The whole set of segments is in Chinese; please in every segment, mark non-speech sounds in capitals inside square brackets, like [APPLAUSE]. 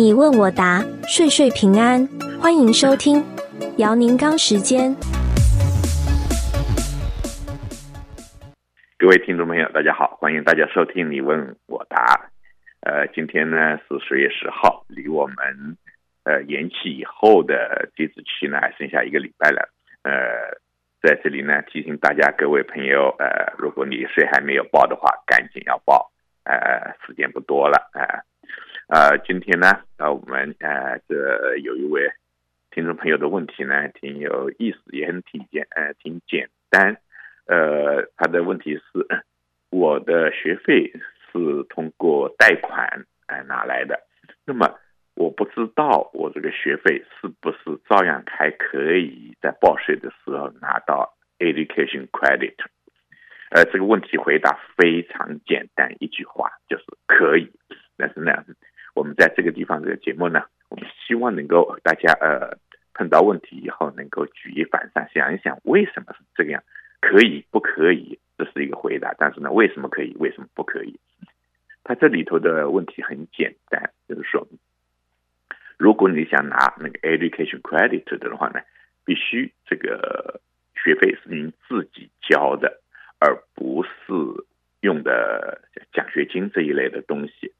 你问我答，岁岁平安。欢迎收听姚宁刚时间。各位听众朋友，大家好，欢迎大家收听你问我答。呃，今天呢是十月十号，离我们呃延期以后的截止期呢还剩下一个礼拜了。呃，在这里呢提醒大家，各位朋友，呃，如果你税还没有报的话，赶紧要报。呃，时间不多了，呃，呃，今天呢，呃，我们呃这有一位听众朋友的问题呢，挺有意思，也很挺简，呃，挺简单。呃，他的问题是，我的学费是通过贷款呃拿来的，那么我不知道我这个学费是不是照样还可以在报税的时候拿到 education credit。呃，这个问题回答非常简单，一句话就是可以。但是呢，我们在这个地方这个节目呢，我们希望能够大家呃碰到问题以后能够举一反三，想一想为什么是这个样，可以不可以？这是一个回答。但是呢，为什么可以？为什么不可以？它这里头的问题很简单，就是说，如果你想拿那个 education credit 的话呢，必须这个学费是您自己交的。而不是用的奖学金这一类的东西。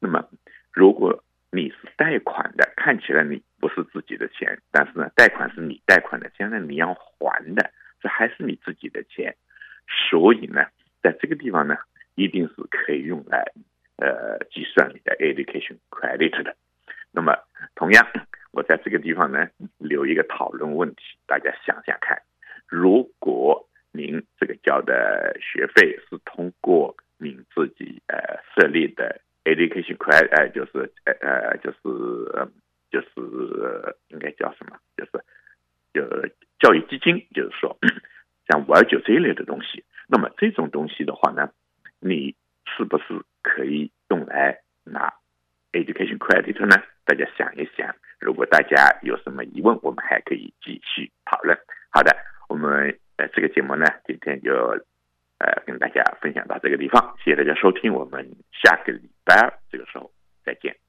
那么，如果你是贷款的，看起来你不是自己的钱，但是呢，贷款是你贷款的，将来你要还的，这还是你自己的钱。所以呢，在这个地方呢，一定是可以用来呃计算你的 education credit 的。那么，同样，我在这个地方呢，留一个讨论问题，大家想想看，如果。您这个交的学费是通过您自己呃设立的 education credit，呃就是呃呃就是就是应该叫什么？就是呃教育基金，就是说 [CLEARS THROAT] 像五二九这一类的东西。那么这种东西的话呢，你是不是可以用来拿 education credit 呢？大家想一想，如果大家有什么疑问，我们还可以继续讨论。好的，我们。呃，这个节目呢，今天就呃跟大家分享到这个地方，谢谢大家收听，我们下个礼拜二这个时候再见。